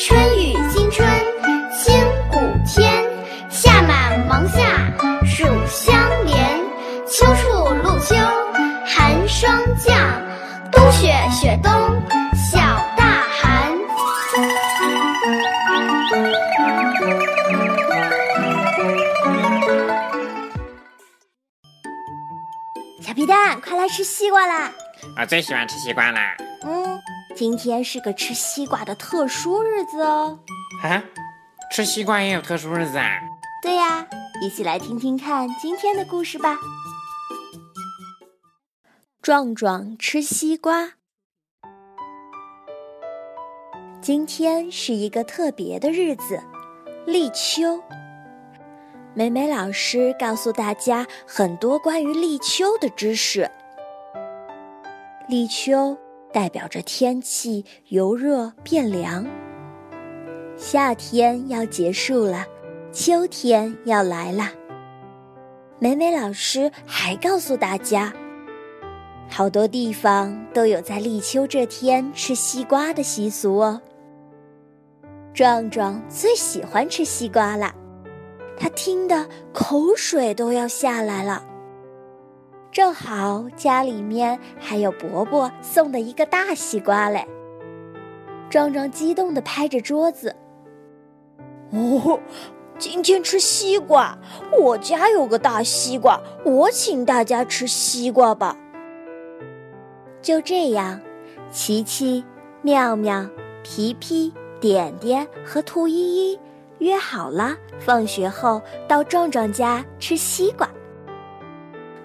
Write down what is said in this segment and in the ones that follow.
春雨惊春清谷天，夏满芒夏暑相连，秋处露秋寒霜降，冬雪雪冬小大寒。小皮蛋，快来吃西瓜啦！我最喜欢吃西瓜啦！嗯，今天是个吃西瓜的特殊日子哦。啊，吃西瓜也有特殊日子啊？对呀，一起来听听看今天的故事吧。壮壮吃西瓜。今天是一个特别的日子，立秋。美美老师告诉大家很多关于立秋的知识。立秋代表着天气由热变凉，夏天要结束了，秋天要来了。美美老师还告诉大家，好多地方都有在立秋这天吃西瓜的习俗哦。壮壮最喜欢吃西瓜了。他听得口水都要下来了。正好家里面还有伯伯送的一个大西瓜嘞。壮壮激动地拍着桌子：“哦，今天吃西瓜！我家有个大西瓜，我请大家吃西瓜吧。”就这样，琪琪、妙妙、皮皮、点点和兔依依。约好了，放学后到壮壮家吃西瓜。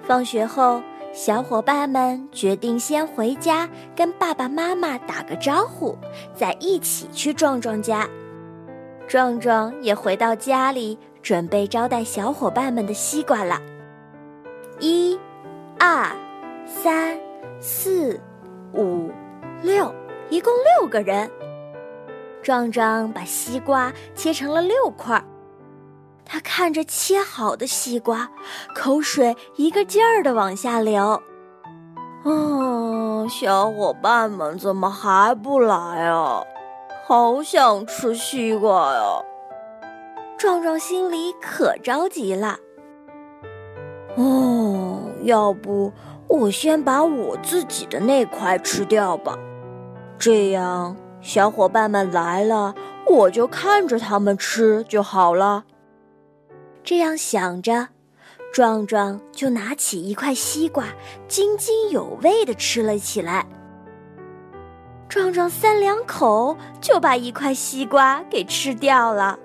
放学后，小伙伴们决定先回家跟爸爸妈妈打个招呼，再一起去壮壮家。壮壮也回到家里，准备招待小伙伴们的西瓜了。一、二、三、四、五、六，一共六个人。壮壮把西瓜切成了六块，他看着切好的西瓜，口水一个劲儿的往下流。哦，小伙伴们怎么还不来啊？好想吃西瓜呀！壮壮心里可着急了。哦，要不我先把我自己的那块吃掉吧，这样。小伙伴们来了，我就看着他们吃就好了。这样想着，壮壮就拿起一块西瓜，津津有味地吃了起来。壮壮三两口就把一块西瓜给吃掉了。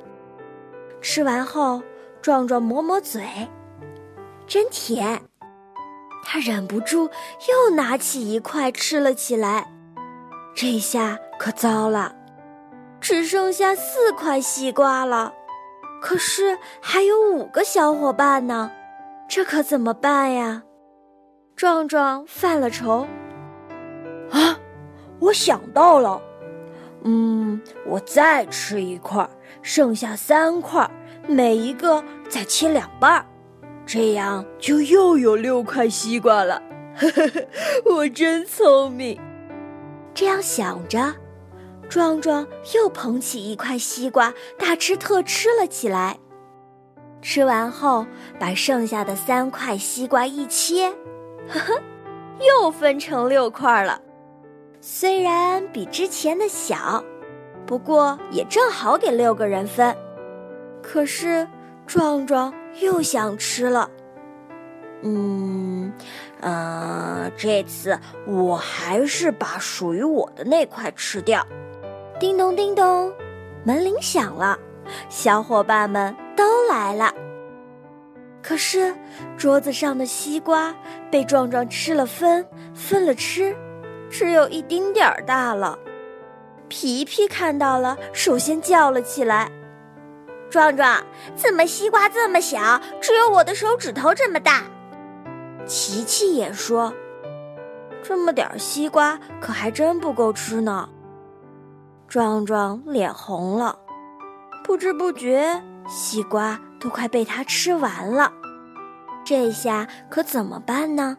吃完后，壮壮抹抹嘴，真甜。他忍不住又拿起一块吃了起来。这下可糟了，只剩下四块西瓜了。可是还有五个小伙伴呢，这可怎么办呀？壮壮犯了愁。啊，我想到了，嗯，我再吃一块，剩下三块，每一个再切两半，这样就又有六块西瓜了。呵呵呵，我真聪明。这样想着，壮壮又捧起一块西瓜，大吃特吃了起来。吃完后，把剩下的三块西瓜一切，呵呵，又分成六块了。虽然比之前的小，不过也正好给六个人分。可是壮壮又想吃了，嗯。嗯，这次我还是把属于我的那块吃掉。叮咚叮咚，门铃响了，小伙伴们都来了。可是桌子上的西瓜被壮壮吃了分，分了吃，只有一丁点儿大了。皮皮看到了，首先叫了起来：“壮壮，怎么西瓜这么小，只有我的手指头这么大？”琪琪也说：“这么点西瓜可还真不够吃呢。”壮壮脸红了，不知不觉西瓜都快被他吃完了。这下可怎么办呢？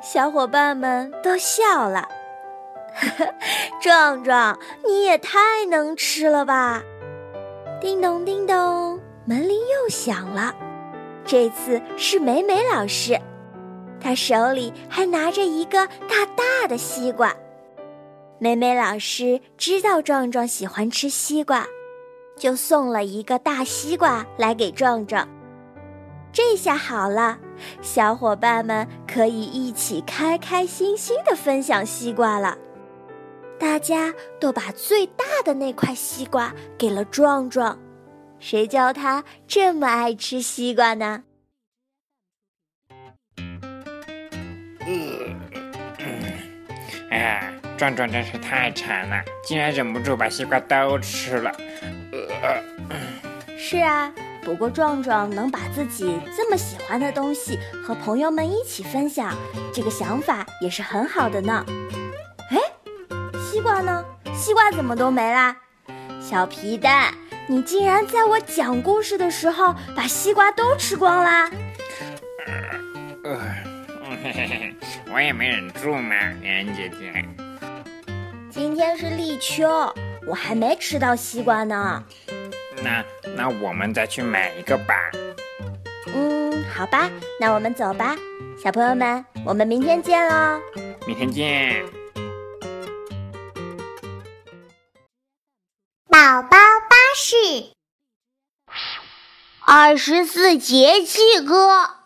小伙伴们都笑了，壮壮，你也太能吃了吧！叮咚叮咚，门铃又响了。这次是美美老师，她手里还拿着一个大大的西瓜。美美老师知道壮壮喜欢吃西瓜，就送了一个大西瓜来给壮壮。这下好了，小伙伴们可以一起开开心心的分享西瓜了。大家都把最大的那块西瓜给了壮壮，谁叫他这么爱吃西瓜呢？嗯 哎呀，壮壮真是太馋了，竟然忍不住把西瓜都吃了。是啊，不过壮壮能把自己这么喜欢的东西和朋友们一起分享，这个想法也是很好的呢。哎西瓜呢？西瓜怎么都没啦？小皮蛋，你竟然在我讲故事的时候把西瓜都吃光啦！呃，嘿嘿嘿，我也没忍住嘛，圆圆姐姐。今天是立秋，我还没吃到西瓜呢。那那我们再去买一个吧。嗯，好吧，那我们走吧，小朋友们，我们明天见喽！明天见。宝宝巴士二十四节气歌。